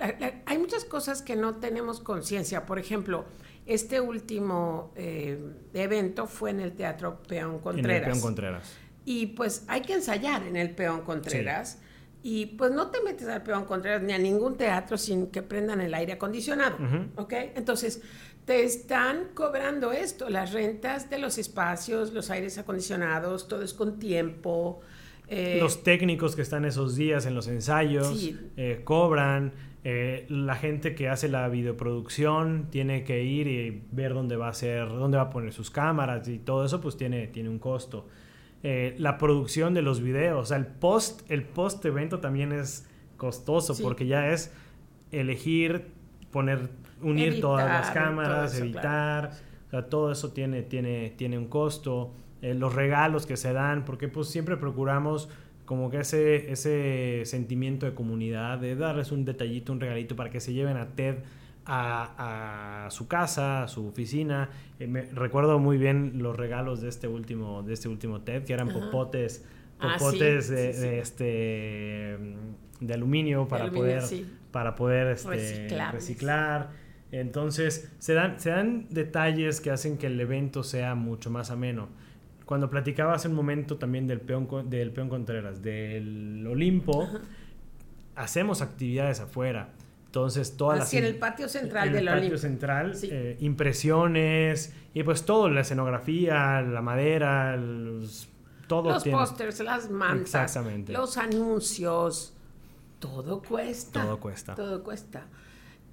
hay muchas cosas que no tenemos conciencia. Por ejemplo, este último eh, evento fue en el Teatro Peón Contreras. En el Peón Contreras. Y pues hay que ensayar en el Peón Contreras. Y pues no te metes al Peón Contreras ni a ningún teatro sin que prendan el aire acondicionado. ¿Ok? Entonces, te están cobrando esto, las rentas de los espacios, los aires acondicionados, todo es con tiempo. Eh, los técnicos que están esos días en los ensayos eh, cobran. Eh, la gente que hace la videoproducción tiene que ir y ver dónde va a ser, dónde va a poner sus cámaras y todo eso pues tiene, tiene un costo. Eh, la producción de los videos, o sea, el post, el post evento también es costoso porque ya es elegir, poner, unir todas las cámaras, editar, o sea, todo eso tiene, tiene, tiene un costo. Eh, los regalos que se dan, porque pues siempre procuramos como que ese, ese sentimiento de comunidad, de darles un detallito, un regalito para que se lleven a Ted a, su casa, a su oficina. Eh, me, recuerdo muy bien los regalos de este último, de este último TED, que eran popotes, ah, popotes de, este de aluminio para poder, para poder este, reciclar. Entonces, se dan, se dan detalles que hacen que el evento sea mucho más ameno. Cuando platicaba hace un momento también del peón, del peón Contreras, del Olimpo, hacemos actividades afuera. Entonces, todas Así las... en el patio central en del el patio central, eh, impresiones, y pues todo, la escenografía, la madera, los, todo Los pósters, las mantas, los anuncios, todo cuesta. Todo cuesta. Todo cuesta.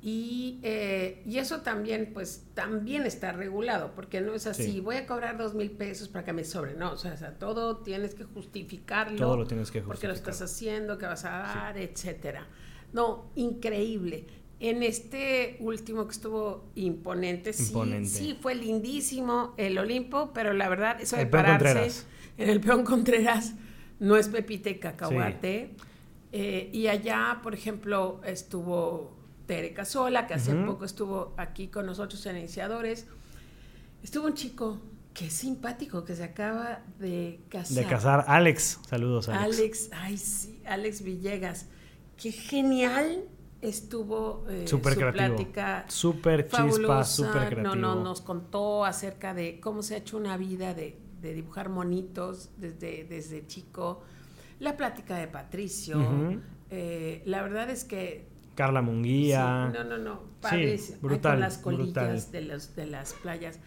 Y, eh, y, eso también, pues, también está regulado, porque no es así, voy a cobrar dos mil pesos para que me sobre, no, o sea, todo tienes que justificarlo. Todo lo tienes que justificar. Porque lo estás haciendo, que vas a dar, etcétera. No, increíble. En este último que estuvo imponente, Sí, sí, fue lindísimo el Olimpo, pero la verdad, eso de pararse en el Peón Contreras no es pepite y cacahuate. Eh, y allá, por ejemplo, estuvo Tere Casola, que hace poco estuvo aquí con nosotros en Iniciadores. Estuvo un chico que es simpático, que se acaba de casar. De casar, Alex. Saludos, Alex. Alex, ay sí, Alex Villegas. Qué genial estuvo eh, su plática. Súper chispa, súper creativo. No, no, nos contó acerca de cómo se ha hecho una vida de, dibujar monitos desde, desde chico. La plática de Patricio. Eh, la verdad es que Carla Munguía. no, no, no. Sí, brutal. con las colillas de, los, de las playas.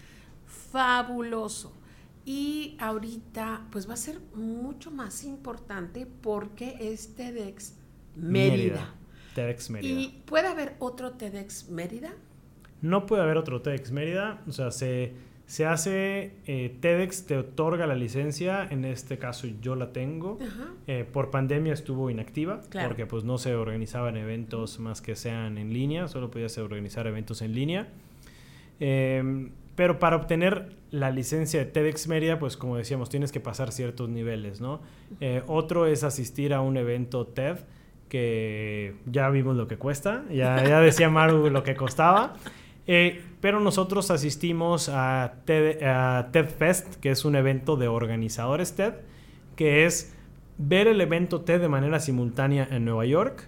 Fabuloso. Y ahorita, pues va a ser mucho más importante porque es TEDx Mérida. TEDx Mérida. ¿Y puede haber otro TEDx Mérida? No puede haber otro TEDx Mérida. O sea, se se hace, eh, TEDx te otorga la licencia, en este caso yo la tengo. Eh, por pandemia estuvo inactiva, porque pues no se organizaban eventos más que sean en línea, solo podías organizar eventos en línea. Em, pero para obtener la licencia de TEDx Mérida, pues como decíamos, tienes que pasar ciertos niveles, ¿no? Eh, otro es asistir a un evento TED, que ya vimos lo que cuesta, ya, ya decía Maru lo que costaba. Eh, pero nosotros asistimos a TED, Fest, que es un evento de organizadores TED, que es ver el evento TED de manera simultánea en Nueva York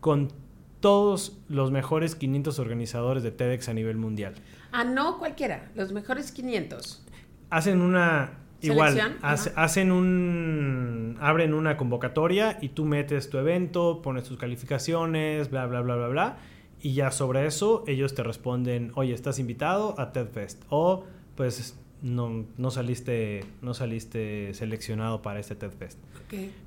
con todos los mejores 500 organizadores de TEDx a nivel mundial. Ah, no cualquiera, los mejores 500. Hacen una Igual, hacen un. abren una convocatoria y tú metes tu evento, pones tus calificaciones, bla, bla, bla, bla, bla. Y ya sobre eso ellos te responden, oye, estás invitado a TED Fest. O pues no, no, saliste, no saliste seleccionado para este TED Fest.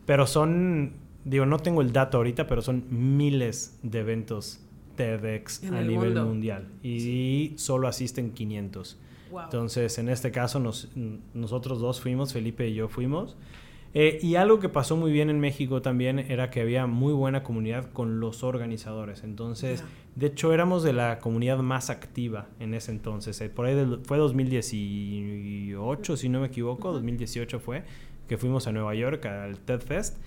Pero son, digo, no tengo el dato ahorita, pero son miles de eventos TEDx a nivel mundial. Y solo asisten 500. Entonces, en este caso, nos, nosotros dos fuimos, Felipe y yo fuimos. Eh, y algo que pasó muy bien en México también era que había muy buena comunidad con los organizadores. Entonces, de hecho, éramos de la comunidad más activa en ese entonces. Eh, por ahí fue 2018, si no me equivoco, 2018 fue, que fuimos a Nueva York al TED Fest.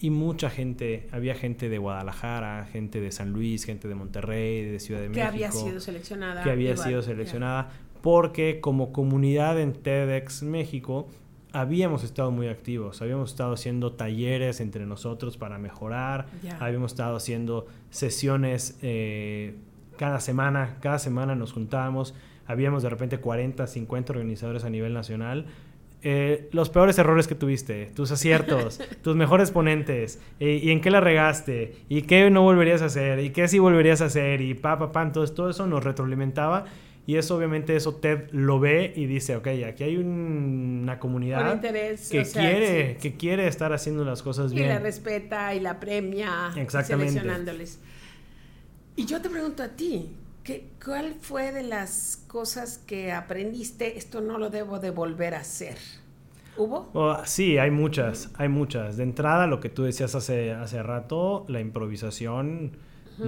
Y mucha gente, había gente de Guadalajara, gente de San Luis, gente de Monterrey, de Ciudad de México. Que había sido seleccionada. Que había sido seleccionada. Porque como comunidad en TEDx México habíamos estado muy activos, habíamos estado haciendo talleres entre nosotros para mejorar, habíamos estado haciendo sesiones eh, cada semana, cada semana nos juntábamos, habíamos de repente 40, 50 organizadores a nivel nacional. Eh, los peores errores que tuviste, tus aciertos, tus mejores ponentes, eh, y en qué la regaste, y qué no volverías a hacer, y qué sí volverías a hacer, y pa, pa, pa, entonces todo eso nos retroalimentaba y eso obviamente eso Ted lo ve y dice, ok, aquí hay una comunidad que, quiere, que quiere estar haciendo las cosas bien. Y la respeta y la premia. Exactamente. Seleccionándoles. Y yo te pregunto a ti, ¿qué, ¿cuál fue de las cosas que aprendiste? Esto no lo debo de volver a hacer. ¿Hubo? Oh, sí, hay muchas, hay muchas. De entrada, lo que tú decías hace, hace rato, la improvisación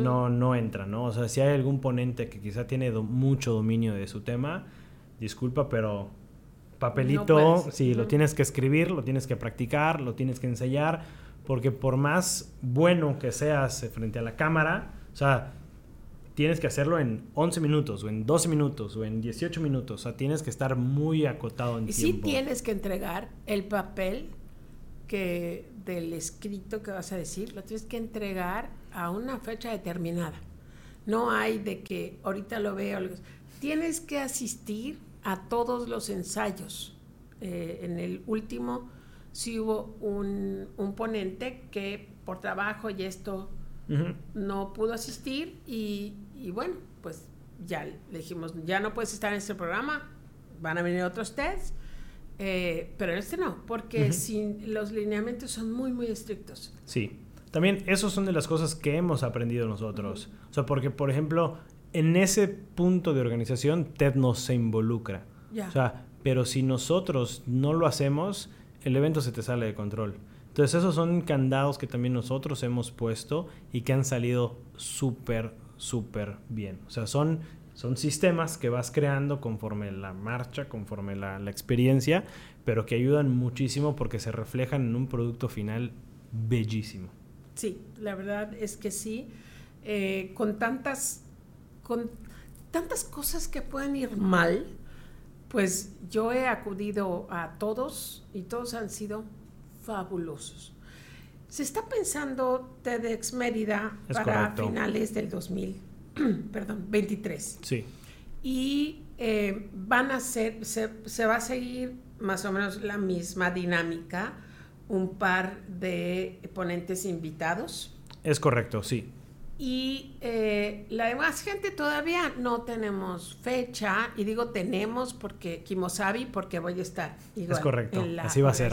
no, no entra, ¿no? O sea, si hay algún ponente que quizá tiene mucho dominio de su tema, disculpa, pero papelito, sí, lo tienes que escribir, lo tienes que practicar, lo tienes que ensayar, porque por más bueno que seas frente a la cámara, o sea, tienes que hacerlo en 11 minutos, o en 12 minutos, o en 18 minutos, o sea, tienes que estar muy acotado en y tiempo. Y sí tienes que entregar el papel que del escrito que vas a decir, lo tienes que entregar a una fecha determinada. No hay de que ahorita lo veo. Tienes que asistir a todos los ensayos. Eh, en el último sí hubo un, ponente que por trabajo y esto no pudo asistir y, bueno, pues ya le dijimos, ya no puedes estar en este programa, van a venir otros tests eh, pero este no, porque sin, los lineamientos son muy, muy estrictos. Sí. También esos son de las cosas que hemos aprendido nosotros. O sea, porque, por ejemplo, en ese punto de organización, TED no se involucra. O sea, pero si nosotros no lo hacemos, el evento se te sale de control. Entonces, esos son candados que también nosotros hemos puesto y que han salido súper, súper bien. O sea, son son sistemas que vas creando conforme la marcha, conforme la, experiencia, pero que ayudan muchísimo porque se reflejan en un producto final bellísimo. Sí, la verdad es que sí. Eh, con tantas, con tantas cosas que pueden ir mal, pues yo he acudido a todos y todos han sido fabulosos. Se está pensando TEDx Mérida para finales del 2000, perdón, 23. Sí. Y eh, van a ser, se, se, va a seguir más o menos la misma dinámica, un par de ponentes invitados. Es correcto, sí. Y eh, la demás gente todavía no tenemos fecha, y digo tenemos porque Kimosabi, porque voy a estar es correcto. en la Así va a ser.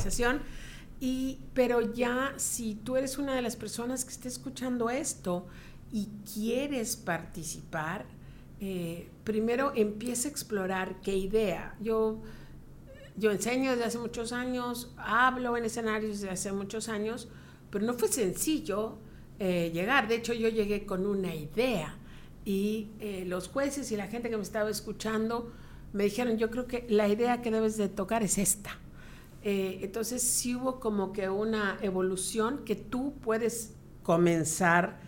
Y, pero ya si tú eres una de las personas que esté escuchando esto y quieres participar, eh, primero empieza a explorar qué idea. Yo, yo enseño desde hace muchos años, hablo en escenarios desde hace muchos años, pero no fue sencillo eh, llegar. De hecho, yo llegué con una idea y eh, los jueces y la gente que me estaba escuchando me dijeron, yo creo que la idea que debes de tocar es esta. Eh, entonces sí hubo como que una evolución que tú puedes comenzar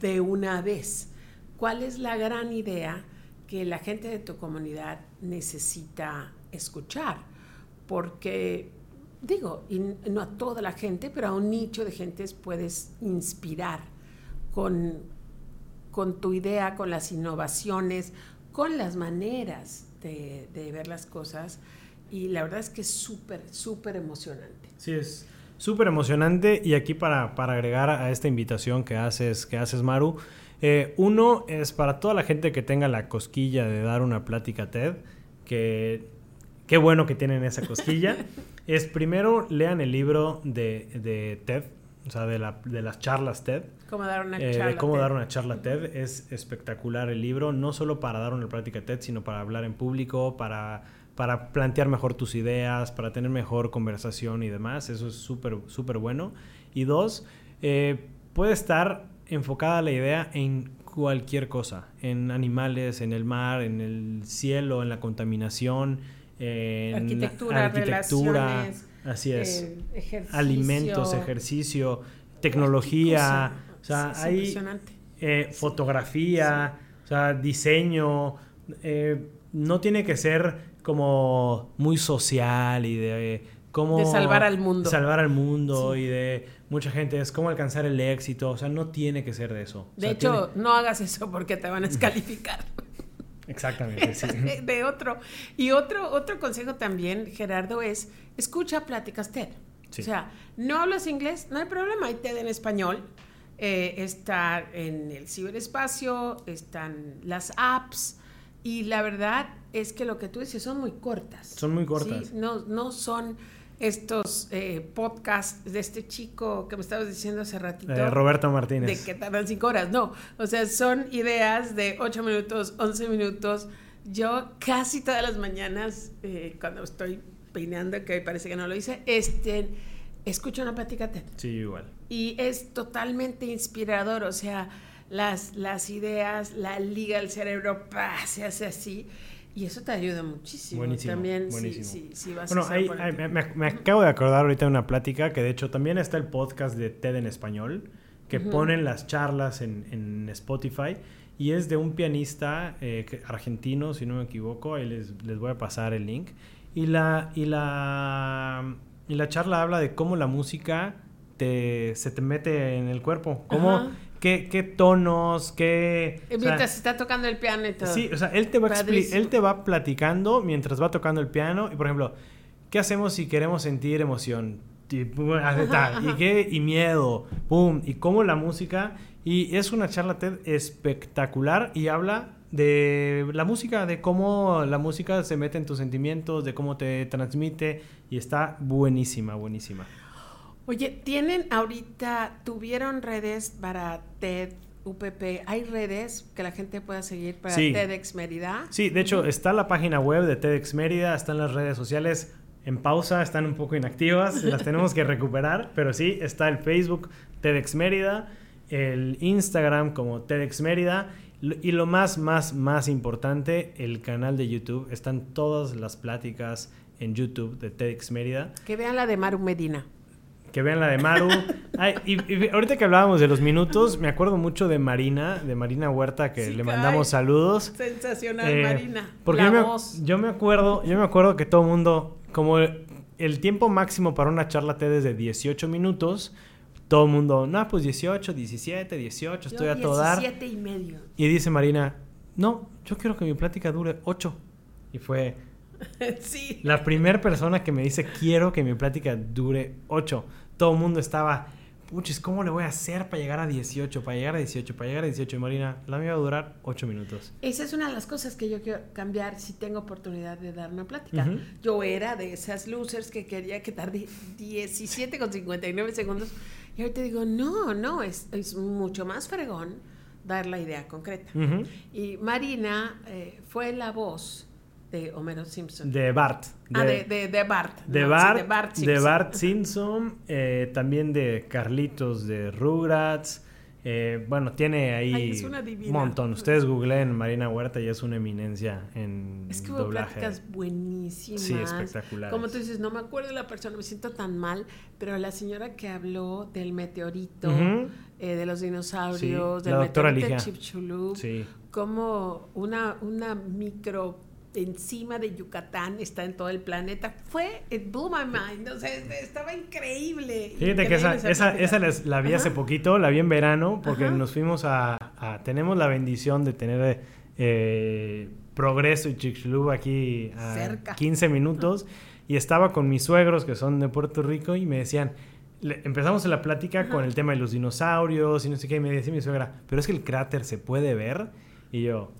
de una vez. ¿Cuál es la gran idea que la gente de tu comunidad necesita escuchar? Porque digo, no a toda la gente, pero a un nicho de gentes puedes inspirar con, con tu idea, con las innovaciones, con las maneras de, ver las cosas. Y la verdad es que es súper, súper emocionante. Sí, es súper emocionante. Y aquí para, agregar a esta invitación que haces, que haces Maru, eh, uno es para toda la gente que tenga la cosquilla de dar una plática TED, que qué bueno que tienen esa cosquilla. es primero lean el libro de, TED, o sea, de, las charlas TED. Cómo dar una eh, charla. De cómo dar una charla TED. Es espectacular el libro, no solo para dar una práctica TED, sino para hablar en público, para, para plantear mejor tus ideas, para tener mejor conversación y demás. Eso es súper, súper bueno. Y dos, eh, puede estar enfocada la idea en cualquier cosa, en animales, en el mar, en el cielo, en la contaminación en arquitectura, arquitectura así es, alimentos, ejercicio, tecnología, o sea, hay eh, fotografía, o sea, diseño, eh, no tiene que ser como muy social y de cómo de salvar al mundo, salvar al mundo y de mucha gente es cómo alcanzar el éxito, o sea, no tiene que ser de eso. De hecho, no hagas eso porque te van a descalificar. Exactamente, sí. De, otro. Y otro, otro consejo también, Gerardo, es escucha pláticas TED. O sea, no hablas inglés, no hay problema, hay TED en español. Eh, está en el ciberespacio, están las apps. Y la verdad es que lo que tú dices son muy cortas. Son muy cortas. No, no son estos eh, podcasts de este chico que me estabas diciendo hace ratito. Eh, Roberto Martínez. De que tardan cinco horas. No, o sea, son ideas de ocho minutos, once minutos. Yo casi todas las mañanas, eh, cuando estoy peineando, que parece que no lo hice, este, escucho una plática. Sí, igual. Y es totalmente inspirador, o sea, las, las ideas, la liga del cerebro, se hace así. Y eso te ayuda muchísimo. Buenísimo. También buenísimo. Si, vas bueno, a me, acabo de acordar ahorita de una plática que de hecho también está el podcast de TED en español, que ponen las charlas en, en, Spotify y es de un pianista eh, argentino, si no me equivoco, ahí les, les voy a pasar el link. Y la, y la, y la charla habla de cómo la música te, se te mete en el cuerpo, cómo qué, tonos, qué... Mientras está tocando el piano y todo. Sí, o sea, él te, va él te va platicando mientras va tocando el piano y, por ejemplo, ¿qué hacemos si queremos sentir emoción? Y, qué, y miedo, pum, y cómo la música... Y es una charla TED espectacular y habla de la música, de cómo la música se mete en tus sentimientos, de cómo te transmite y está buenísima, buenísima. Oye, ¿tienen ahorita, tuvieron redes para TED, UPP? ¿Hay redes que la gente pueda seguir para TEDx Mérida? Sí, de hecho está la página web de TEDx Mérida, están las redes sociales en pausa, están un poco inactivas, las tenemos que recuperar, pero sí, está el Facebook TEDx Mérida, el Instagram como TEDx Mérida y lo más, más, más importante, el canal de YouTube. Están todas las pláticas en YouTube de TEDx Mérida. Que vean la de Maru Medina que vean la de Maru. Ay, y, y ahorita que hablábamos de los minutos, me acuerdo mucho de Marina, de Marina Huerta, que Sí, le caray. mandamos saludos. Sensacional, Eh, Marina. Porque yo me, voz. yo me acuerdo, yo me acuerdo que todo el mundo, como el, el tiempo máximo para una charla TED es de 18 minutos, todo el mundo, no, pues 18, 17, 18, estoy Yo a todo dar. 17 y medio. Y dice Marina, no, yo quiero que mi plática dure 8. Y fue sí. la primera persona que me dice, quiero que mi plática dure 8. Todo el mundo estaba, puchis, ¿cómo le voy a hacer para llegar a 18? Para llegar a 18, para llegar a 18. Y Marina, la mía va a durar 8 minutos. Esa es una de las cosas que yo quiero cambiar si tengo oportunidad de dar una plática. Yo era de esas losers que quería que tarde 17 con 59 segundos. Y ahorita digo, no, no, es, es mucho más fregón dar la idea concreta. Y Marina eh, fue la voz de Homero Simpson. De Bart. ah, de, de, de Bart. De no, sí, Bart, de Bart de Simpson. Bart Simpson, eh, también de Carlitos de Rugrats. eh, bueno, tiene ahí Ay, un montón. Ustedes googleen Marina Huerta y es una eminencia en Es que hubo doblaje. pláticas buenísimas. Sí, espectaculares. Como tú dices, no me acuerdo de la persona, me siento tan mal, pero la señora que habló del meteorito, Ujú. eh, de los dinosaurios, Sí, del la doctora meteorito de. Chicxulub, Sí. como una, una micro encima de Yucatán está en todo el planeta. Fue, it blew my mind, o sea, estaba increíble. Fíjate que esa, esa, esa la vi hace Ajá. poquito, la vi en verano, porque Ajá. nos fuimos a, a- Tenemos la bendición de tener eh, Progreso y Chicxulub aquí a Cerca. 15 minutos. Y estaba con mis suegros que son de Puerto Rico y me decían... le- empezamos la plática con el tema de los dinosaurios y no sé qué. Y me decía mi suegra, pero es que el cráter se puede ver. Y yo,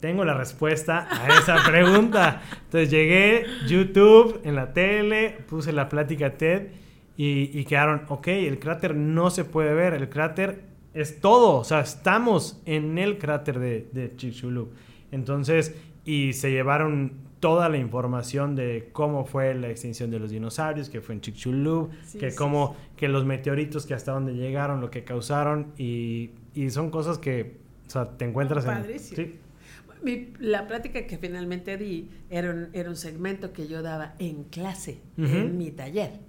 tengo la respuesta a esa pregunta. Entonces llegué, YouTube, en la tele, puse la plática TED y, y quedaron, ok, el cráter no se puede ver, el cráter es todo, o sea, estamos en el cráter de, de Chicxulub. Entonces, y se llevaron toda la información de cómo fue la extinción de los dinosaurios, que fue en Chicxulub, Sí, que sí, cómo, que los meteoritos que hasta dónde llegaron, lo que causaron, y, y son cosas que, o sea, te encuentras en... Mi- la plática que finalmente di era un, era un segmento que yo daba en clase, Ujú. en mi taller.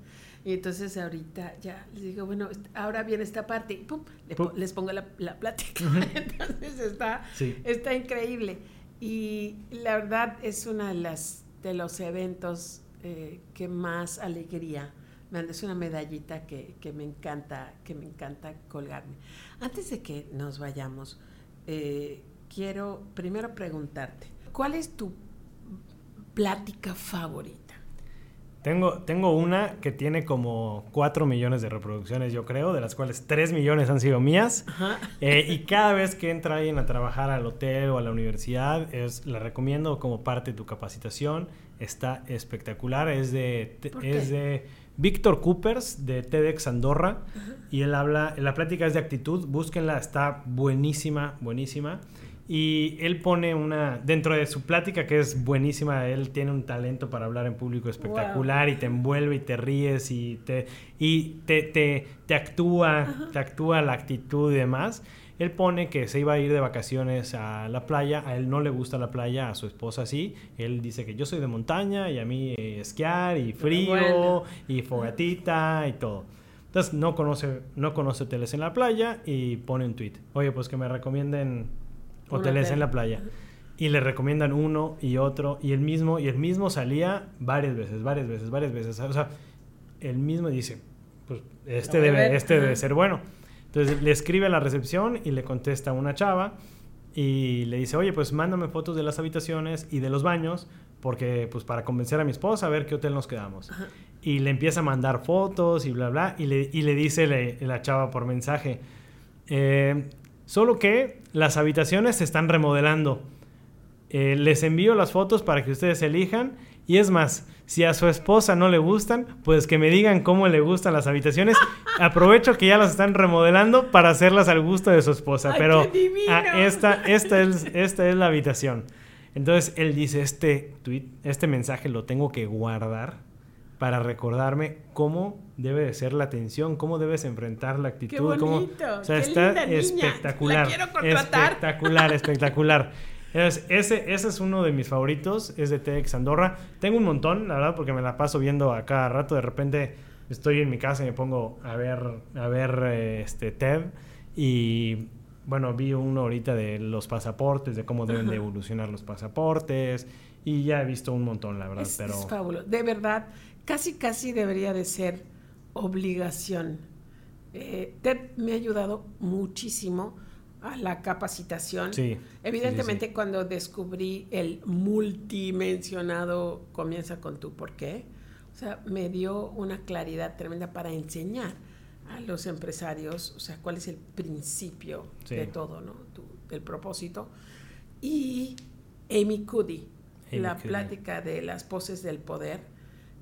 Y entonces ahorita ya les digo, bueno, ahora viene esta parte y pum, le po- Pum. les pongo la, la plática. entonces está, Sí. está increíble. Y la verdad es uno de, las, de los eventos eh, que más alegría me dan. Es una medallita que, que me encanta, que me encanta colgarme. Antes de que nos vayamos, eh, quiero primero preguntarte, ¿cuál es tu plática favorita? Tengo, tengo una que tiene como 4 millones de reproducciones, yo creo, de las cuales 3 millones han sido mías. Eh, y cada vez que entra alguien a trabajar al hotel o a la universidad, es, la recomiendo como parte de tu capacitación. Está espectacular. Es de, te- ¿Por es de Víctor Coopers de TEDx Andorra. Y él habla, la plática es de actitud. Búsquenla, está buenísima, buenísima. Y él pone una, dentro de su plática que es buenísima, él tiene un talento para hablar en público espectacular y te envuelve y te ríes y te, y te, te, te actúa, te actúa la actitud y demás. Él pone que se iba a ir de vacaciones a la playa, a él no le gusta la playa, a su esposa sí. Él dice que yo soy de montaña y a mí eh, esquiar y frío Bueno. y fogatita y todo. Entonces no conoce, no conoce hoteles en la playa y pone un tweet. Oye, pues que me recomienden hoteles hotel. en la playa. Y le recomiendan uno y otro y el mismo y el mismo salía varias veces, varias veces, varias veces. O sea, el mismo dice, pues este debe, este debe ser bueno. Entonces le escribe a la recepción y le contesta una chava y le dice, oye, pues mándame fotos de las habitaciones y de los baños porque pues para convencer a mi esposa a ver qué hotel nos quedamos. Ajá. Y le empieza a mandar fotos y bla, bla, y le, y le dice le- la chava por mensaje, eh, solo que las habitaciones se están remodelando. Eh, les envío las fotos para que ustedes elijan. Y es más, si a su esposa no le gustan, pues que me digan cómo le gustan las habitaciones. Aprovecho que ya las están remodelando para hacerlas al gusto de su esposa. ¡Ay, Pero ah, esta, esta, es, esta es la habitación. Entonces él dice, este tweet, este mensaje lo tengo que guardar para recordarme cómo debe de ser la atención, cómo debes enfrentar la actitud. ¡Qué cómo- o sea, ¡Qué está linda niña! espectacular. La quiero contratar. Espectacular, espectacular. Entonces, ese, ese es uno de mis favoritos, es de TEDx Andorra. Tengo un montón, la verdad, porque me la paso viendo a cada rato. De repente estoy en mi casa y me pongo a ver, a ver eh, este TED y bueno, vi uno ahorita de los pasaportes, de cómo deben de evolucionar los pasaportes y ya he visto un montón, la verdad. Es, pero... es fabuloso. De verdad, casi, casi debería de ser obligación. Eh, TED me ha ayudado muchísimo a la capacitación. Sí, Evidentemente, sí, sí. cuando descubrí el multimensionado comienza con tu por qué, o sea, me dio una claridad tremenda para enseñar a los empresarios, o sea, cuál es el principio de todo, ¿no? Tu- el propósito. Y Amy Cuddy, Amy la Cuddy. plática de las poses del poder,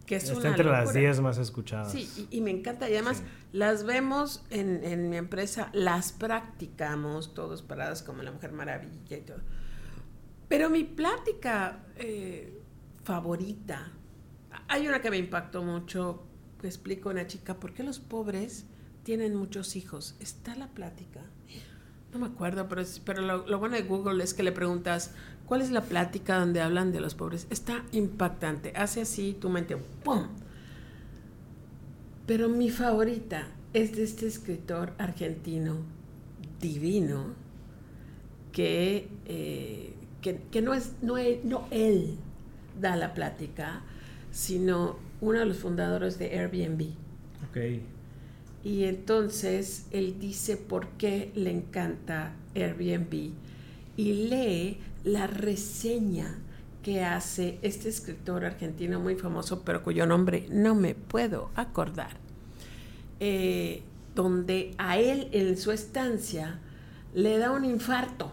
que es Está una entre las locura. 10 más escuchadas. Sí, y, y me encanta. Y además Sí. las vemos en, en mi empresa, las practicamos todos parados como la Mujer Maravilla y todo. Pero mi plática eh, favorita, hay una que me impactó mucho, que explico a una chica, ¿por qué los pobres tienen muchos hijos? Está la plática. No me acuerdo, pero, pero lo, lo bueno de Google es que le preguntas, ¿cuál es la plática donde hablan de los pobres? Está impactante. Hace así tu mente, ¡pum! Pero mi favorita es de este escritor argentino divino que, eh, que, que no es no él, no él da la plática, sino uno de los fundadores de Airbnb. Ok. Y entonces él dice por qué le encanta Airbnb y lee la reseña que hace este escritor argentino muy famoso, pero cuyo nombre no me puedo acordar, eh, donde a él en su estancia le da un infarto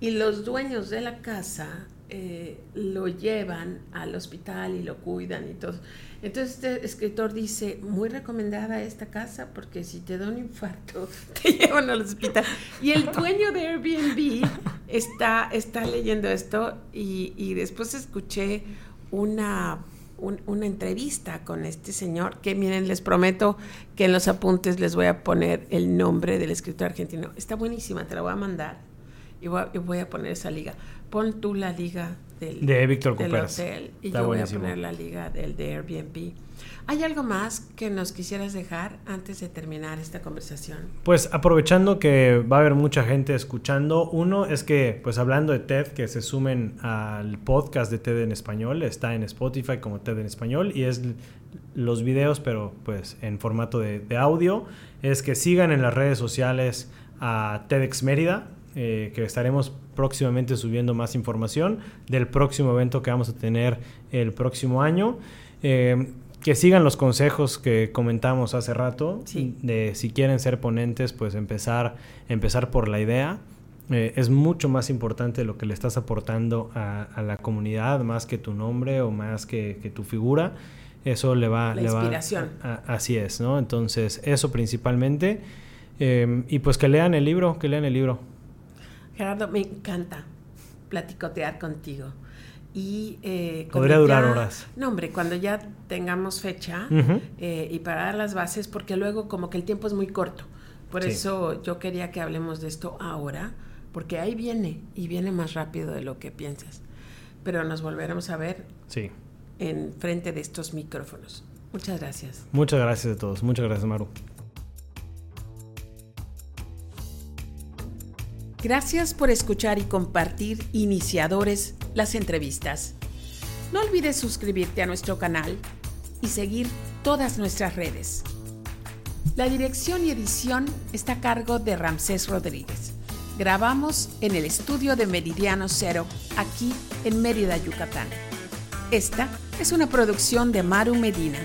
y los dueños de la casa eh, lo llevan al hospital y lo cuidan y todo. Entonces este escritor dice, muy recomendada esta casa porque si te da un infarto te llevan al hospital. Y el dueño de Airbnb está, está leyendo esto y, y después escuché una, un- una entrevista con este señor que miren, les prometo que en los apuntes les voy a poner el nombre del escritor argentino. Está buenísima, te la voy a mandar y voy a, y voy a poner esa liga. Pon tú la liga del, De Víctor del hotel y Está yo buenísimo. voy a poner la liga del de Airbnb. ¿Hay algo más que nos quisieras dejar antes de terminar esta conversación? Pues aprovechando que va a haber mucha gente escuchando, uno es que, pues hablando de TED, que se sumen al podcast de TED en español, está en Spotify como TED en español y es los videos, pero pues en formato de, de audio, es que sigan en las redes sociales a TEDx Mérida, eh, que estaremos próximamente subiendo más información del próximo evento que vamos a tener el próximo año. Eh, que sigan los consejos que comentamos hace rato, Sí. de si quieren ser ponentes, pues empezar, empezar por la idea. Eh, es mucho más importante lo que le estás aportando a, a la comunidad, más que tu nombre o más que, que tu figura. Eso le va... La le va- inspiración. a- así es, ¿no? Entonces, eso principalmente. Eh, y pues que lean el libro, que lean el libro. Gerardo, me encanta platicotear contigo. Y, eh, Podría durar horas. No, hombre, cuando ya tengamos fecha eh, y para dar las bases, porque luego como que el tiempo es muy corto. Por Sí. eso yo quería que hablemos de esto ahora, porque ahí viene y viene más rápido de lo que piensas. Pero nos volveremos a ver Sí. en frente de estos micrófonos. Muchas gracias. Muchas gracias a todos. Muchas gracias, Maru. Gracias por escuchar y compartir Iniciadores las entrevistas. No olvides suscribirte a nuestro canal y seguir todas nuestras redes. La dirección y edición está a cargo de Ramsés Rodríguez. Grabamos en el estudio de Meridiano Cero, aquí en Mérida, Yucatán. Esta es una producción de Maru Medina